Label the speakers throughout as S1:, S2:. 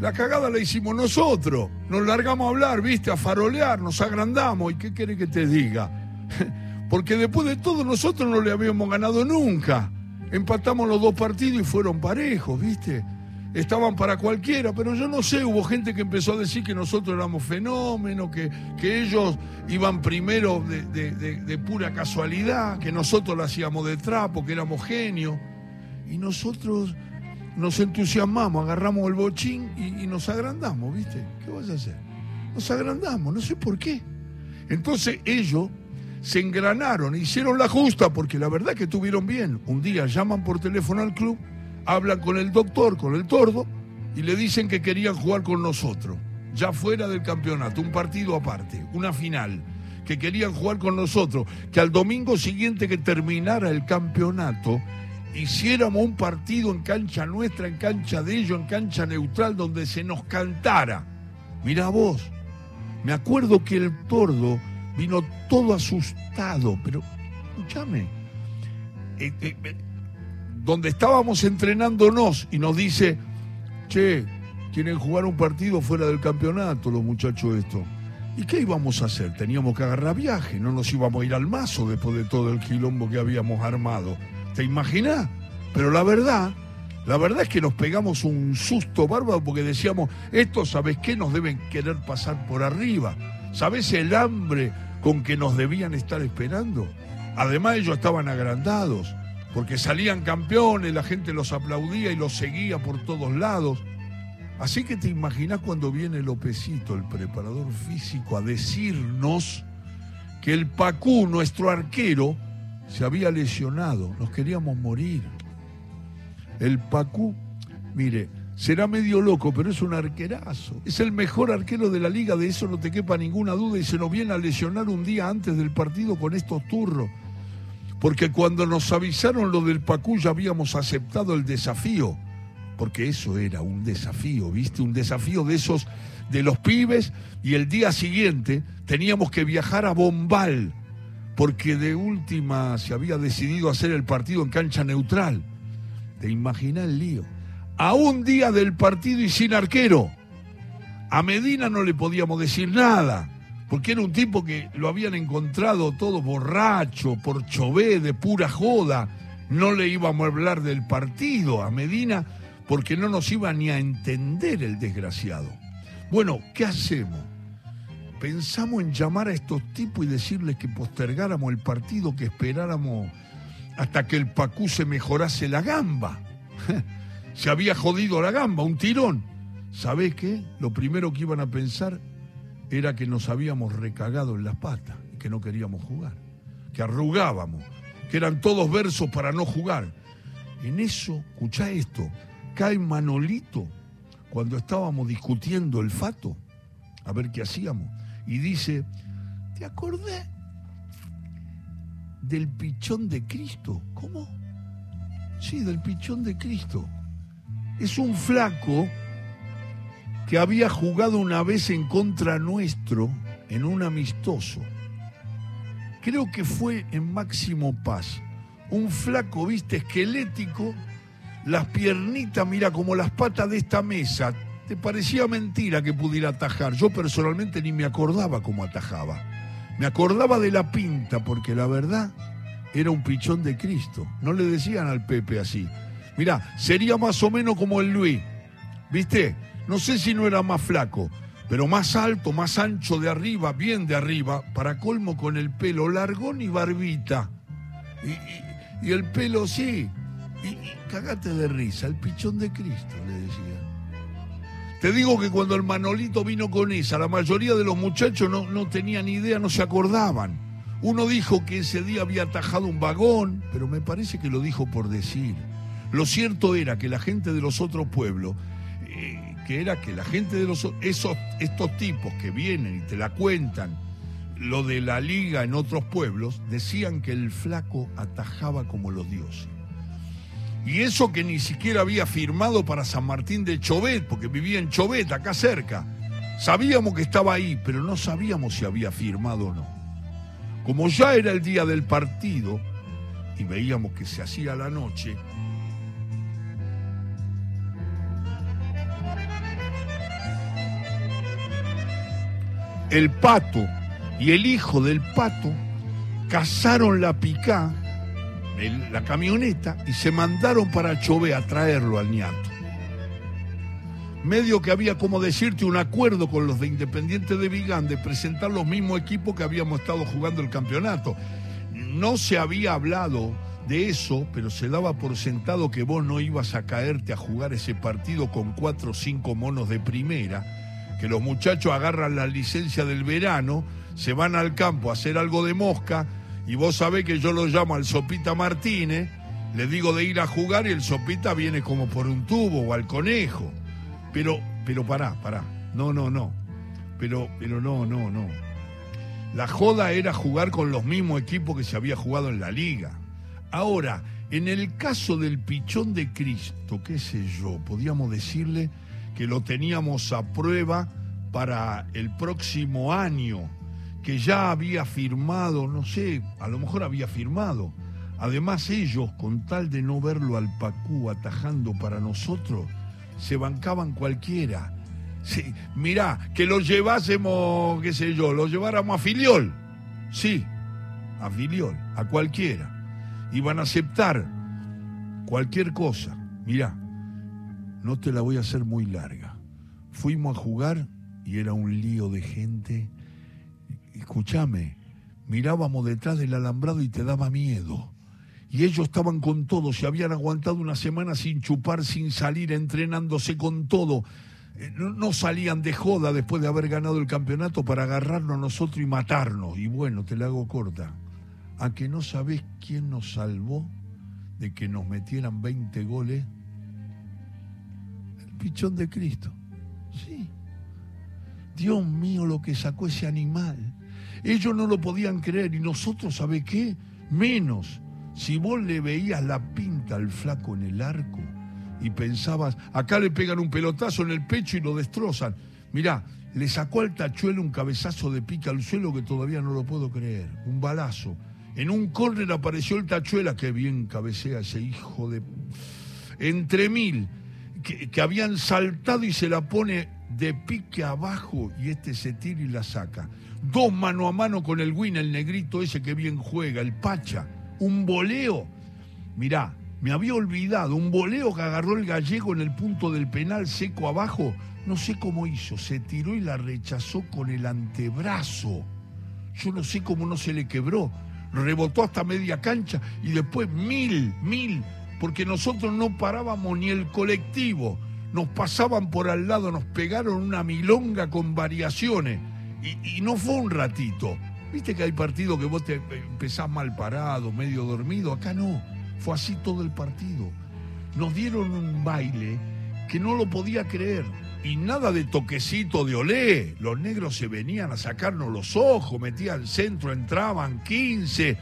S1: La cagada la hicimos nosotros. Nos largamos a hablar, viste, a farolear, nos agrandamos. ¿Y qué quiere que te diga? Porque después de todo nosotros no le habíamos ganado nunca. Empatamos los dos partidos y fueron parejos, viste. Estaban para cualquiera, pero yo no sé, hubo gente que empezó a decir que nosotros éramos fenómenos, que, que ellos iban primero de, de pura casualidad, que nosotros lo hacíamos de trapo, que éramos genios. Y nosotros nos entusiasmamos, agarramos el bochín y, nos agrandamos, ¿viste? ¿Qué vas a hacer? Nos agrandamos, no sé por qué. Entonces ellos se engranaron, hicieron la justa, porque la verdad que tuvieron bien. Un día llaman por teléfono al club, hablan con el doctor, con el tordo, y le dicen que querían jugar con nosotros, ya fuera del campeonato, un partido aparte, una final, que querían jugar con nosotros, que al domingo siguiente que terminara el campeonato, hiciéramos un partido en cancha nuestra, en cancha de ellos, en cancha neutral, donde se nos cantara. Mira vos, me acuerdo que el tordo vino todo asustado, pero escúchame, eh, eh, eh, donde estábamos entrenándonos y nos dice, che, quieren jugar un partido fuera del campeonato los muchachos estos. ¿Y qué íbamos a hacer? Teníamos que agarrar viaje, no nos íbamos a ir al mazo después de todo el quilombo que habíamos armado. ¿Te imaginas? Pero la verdad, la verdad es que nos pegamos un susto bárbaro porque decíamos, esto, ¿sabes qué? Nos deben querer pasar por arriba. ¿Sabes el hambre con que nos debían estar esperando? Además ellos estaban agrandados, porque salían campeones, la gente los aplaudía y los seguía por todos lados. Así que te imaginas cuando viene Lopecito, el preparador físico, a decirnos que el Pacú, nuestro arquero, se había lesionado, nos queríamos morir. El Pacú, mire, será medio loco, pero es un arquerazo. Es el mejor arquero de la liga, de eso no te quepa ninguna duda, y se nos viene a lesionar un día antes del partido con estos turros. Porque cuando nos avisaron lo del Pacú ya habíamos aceptado el desafío. Porque eso era un desafío, ¿viste? Un desafío de esos, de los pibes, y el día siguiente teníamos que viajar a Bombal porque de última se había decidido hacer el partido en cancha neutral. ¿Te imaginas el lío? A un día del partido y sin arquero. A Medina no le podíamos decir nada, porque era un tipo que lo habían encontrado todo borracho, por chové, de pura joda. No le íbamos a hablar del partido a Medina porque no nos iba ni a entender el desgraciado. Bueno, ¿qué hacemos? Pensamos en llamar a estos tipos y decirles que postergáramos el partido, que esperáramos hasta que el Pacú se mejorase la gamba. se había jodido la gamba, un tirón. ¿Sabés qué? Lo primero que iban a pensar era que nos habíamos recagado en las patas y que no queríamos jugar, que arrugábamos, que eran todos versos para no jugar. En eso, escuchá esto, cae Manolito cuando estábamos discutiendo el fato, a ver qué hacíamos y dice, ¿te acordé del pichón de Cristo? ¿Cómo? Sí, del pichón de Cristo. Es un flaco que había jugado una vez en contra nuestro en un amistoso. Creo que fue en Máximo Paz. Un flaco, viste, esquelético, las piernitas, mira, como las patas de esta mesa, te parecía mentira que pudiera atajar. Yo personalmente ni me acordaba cómo atajaba. Me acordaba de la pinta, porque la verdad era un pichón de Cristo. No le decían al Pepe así. Mirá, sería más o menos como el Luis. ¿Viste? No sé si no era más flaco, pero más alto, más ancho de arriba, bien de arriba, para colmo con el pelo largón y barbita. Y, el pelo, sí. Y, y, cagate de risa, el pichón de Cristo, le decía. Te digo que cuando el Manolito vino con esa, la mayoría de los muchachos no, no tenían idea, no se acordaban. Uno dijo que ese día había atajado un vagón, pero me parece que lo dijo por decir. Lo cierto era que la gente de los otros pueblos, eh, que era que la gente de los esos, estos tipos que vienen y te la cuentan, lo de la liga en otros pueblos, decían que el flaco atajaba como los dioses. Y eso que ni siquiera había firmado para San Martín de Chobet, porque vivía en Chobet, acá cerca. Sabíamos que estaba ahí, pero no sabíamos si había firmado o no. Como ya era el día del partido y veíamos que se hacía la noche, el pato y el hijo del pato cazaron la picá la camioneta, y se mandaron para Chové a traerlo al ñato. Medio que había, como decirte, un acuerdo con los de Independiente de Vigán de presentar los mismos equipos que habíamos estado jugando el campeonato. No se había hablado de eso, pero se daba por sentado que vos no ibas a caerte a jugar ese partido con cuatro o cinco monos de primera, que los muchachos agarran la licencia del verano, se van al campo a hacer algo de mosca, y vos sabés que yo lo llamo al Sopita Martínez, le digo de ir a jugar y el Sopita viene como por un tubo o al conejo. Pero, pero pará, pará. No, no, no. Pero, pero no, no, no. La joda era jugar con los mismos equipos que se había jugado en la liga. Ahora, en el caso del pichón de Cristo, qué sé yo, podíamos decirle que lo teníamos a prueba para el próximo año, que ya había firmado, no sé, a lo mejor había firmado. Además ellos, con tal de no verlo al Pacú atajando para nosotros, se bancaban cualquiera. Sí, mirá, que lo llevásemos, qué sé yo, lo lleváramos a Filiol. Sí, a Filiol, a cualquiera iban a aceptar cualquier cosa. Mirá, no te la voy a hacer muy larga. Fuimos a jugar y era un lío de gente. Escúchame, mirábamos detrás del alambrado y te daba miedo. Y ellos estaban con todo, se habían aguantado una semana sin chupar, sin salir, entrenándose con todo. Eh, no, salían de joda después de haber ganado el campeonato para agarrarnos a nosotros y matarnos. Y bueno, te la hago corta a que no sabés quién nos salvó de que nos metieran 20 goles. El pichón de Cristo. Sí. Dios mío, lo que sacó ese animal. Ellos no lo podían creer y nosotros, ¿sabe qué? Menos. Si vos le veías la pinta al flaco en el arco y pensabas, acá le pegan un pelotazo en el pecho y lo destrozan. Mirá, le sacó al tachuelo un cabezazo de pica al suelo que todavía no lo puedo creer. Un balazo. En un córner apareció el Tachuela, que bien cabecea ese hijo de... Entre mil, que, habían saltado y se la pone de pique abajo y este se tira y la saca. Dos mano a mano con el Win, el negrito ese que bien juega, el Pacha. Un voleo. Mirá, me había olvidado, un voleo que agarró el gallego en el punto del penal seco abajo. No sé cómo hizo, se tiró y la rechazó con el antebrazo. Yo no sé cómo no se le quebró rebotó hasta media cancha y después mil, mil, porque nosotros no parábamos ni el colectivo, nos pasaban por al lado, nos pegaron una milonga con variaciones y, no fue un ratito. Viste que hay partidos que vos te empezás mal parado, medio dormido, acá no, fue así todo el partido. Nos dieron un baile que no lo podía creer y nada de toquecito de olé. Los negros se venían a sacarnos los ojos, metían centro, entraban 15.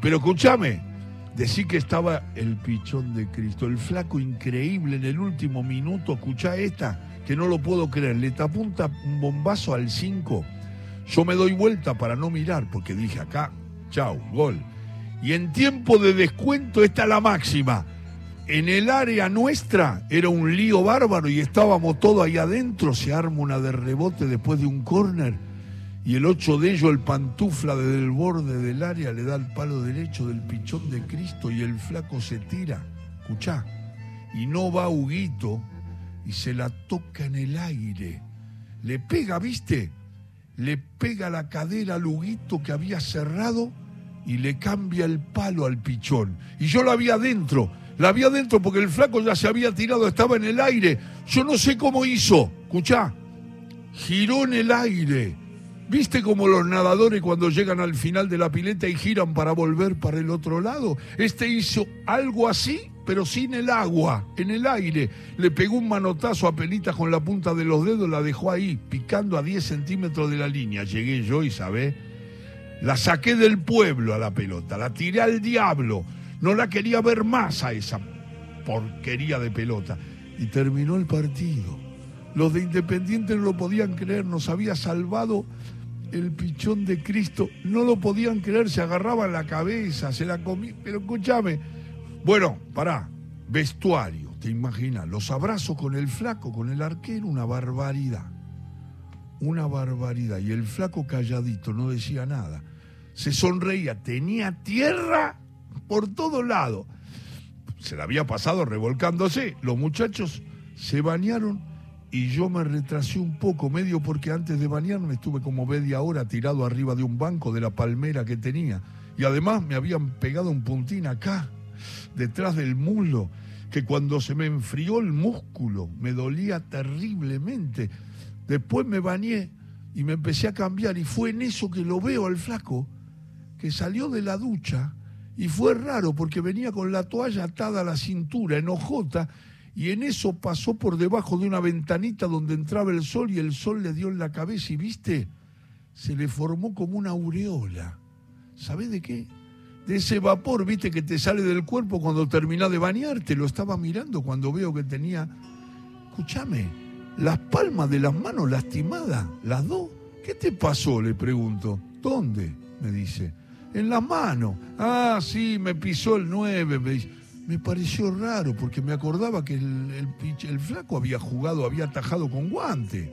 S1: Pero escúchame, decí que estaba el pichón de Cristo, el flaco increíble en el último minuto. Escuchá esta, que no lo puedo creer. Le tapunta un bombazo al 5. Yo me doy vuelta para no mirar, porque dije acá, chau, gol. Y en tiempo de descuento está la máxima en el área nuestra era un lío bárbaro y estábamos todos ahí adentro, se arma una de rebote después de un córner y el ocho de ellos, el pantufla desde el borde del área, le da el palo derecho del pichón de Cristo y el flaco se tira, escuchá, y no va Huguito y se la toca en el aire. Le pega, ¿viste? Le pega la cadera al Huguito que había cerrado y le cambia el palo al pichón. Y yo lo había adentro la había adentro porque el flaco ya se había tirado, estaba en el aire. Yo no sé cómo hizo. Escuchá, giró en el aire. ¿Viste como los nadadores cuando llegan al final de la pileta y giran para volver para el otro lado? Este hizo algo así, pero sin el agua, en el aire. Le pegó un manotazo a Pelita con la punta de los dedos, la dejó ahí, picando a 10 centímetros de la línea. Llegué yo y, ¿sabés? La saqué del pueblo a la pelota, la tiré al diablo no la quería ver más a esa porquería de pelota. Y terminó el partido. Los de Independiente no lo podían creer, nos había salvado el pichón de Cristo. No lo podían creer, se agarraban la cabeza, se la comían. Pero escúchame, bueno, pará, vestuario, te imaginas, los abrazos con el flaco, con el arquero, una barbaridad. una barbaridad. Y el flaco calladito, no decía nada. Se sonreía, tenía tierra por todo lado. Se la había pasado revolcándose. Los muchachos se bañaron y yo me retrasé un poco, medio porque antes de bañarme estuve como media hora tirado arriba de un banco de la palmera que tenía. Y además me habían pegado un puntín acá, detrás del muslo, que cuando se me enfrió el músculo me dolía terriblemente. Después me bañé y me empecé a cambiar y fue en eso que lo veo al flaco, que salió de la ducha y fue raro porque venía con la toalla atada a la cintura, enojota, y en eso pasó por debajo de una ventanita donde entraba el sol y el sol le dio en la cabeza y viste, se le formó como una aureola. ¿Sabés de qué? De ese vapor, viste, que te sale del cuerpo cuando terminás de bañarte. Lo estaba mirando cuando veo que tenía, escúchame, las palmas de las manos lastimadas, las dos. ¿Qué te pasó? Le pregunto. ¿Dónde? Me dice. En las manos. Ah, sí, me pisó el 9, me dice me pareció raro porque me acordaba que el, el, flaco había jugado, había atajado con guante.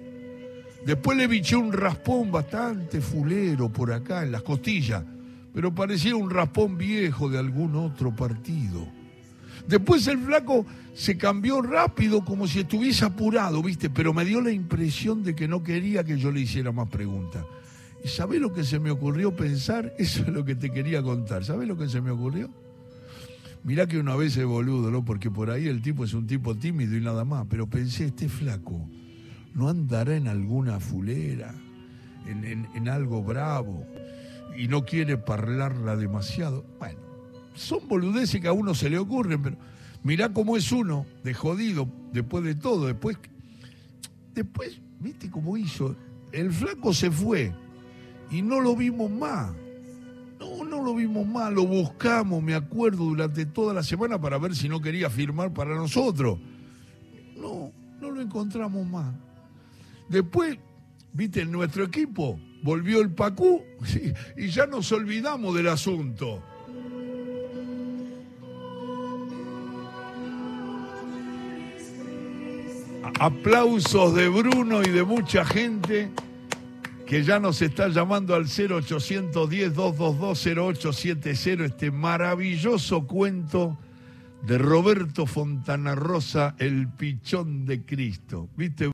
S1: Después le biché un raspón bastante fulero por acá en las costillas, pero parecía un raspón viejo de algún otro partido. Después el flaco se cambió rápido como si estuviese apurado, ¿viste? Pero me dio la impresión de que no quería que yo le hiciera más preguntas. ¿Y sabés lo que se me ocurrió pensar? Eso es lo que te quería contar. ¿Sabés lo que se me ocurrió? Mirá que una vez es boludo, ¿no? Porque por ahí el tipo es un tipo tímido y nada más. Pero pensé, este flaco, ¿no andará en alguna fulera? En, algo bravo? Y no quiere parlarla demasiado. Bueno, son boludeces que a uno se le ocurren, pero mirá cómo es uno, de jodido, después de todo. Después, después, ¿viste cómo hizo? El flaco se fue y no lo vimos más. No, no lo vimos mal, lo buscamos, me acuerdo, durante toda la semana para ver si no quería firmar para nosotros. No, no lo encontramos más. Después, viste, en nuestro equipo volvió el Pacú y ya nos olvidamos del asunto. Aplausos de Bruno y de mucha gente que ya nos está llamando al 0810-222-0870, este maravilloso cuento de Roberto Fontana Rosa, El Pichón de Cristo. ¿Viste?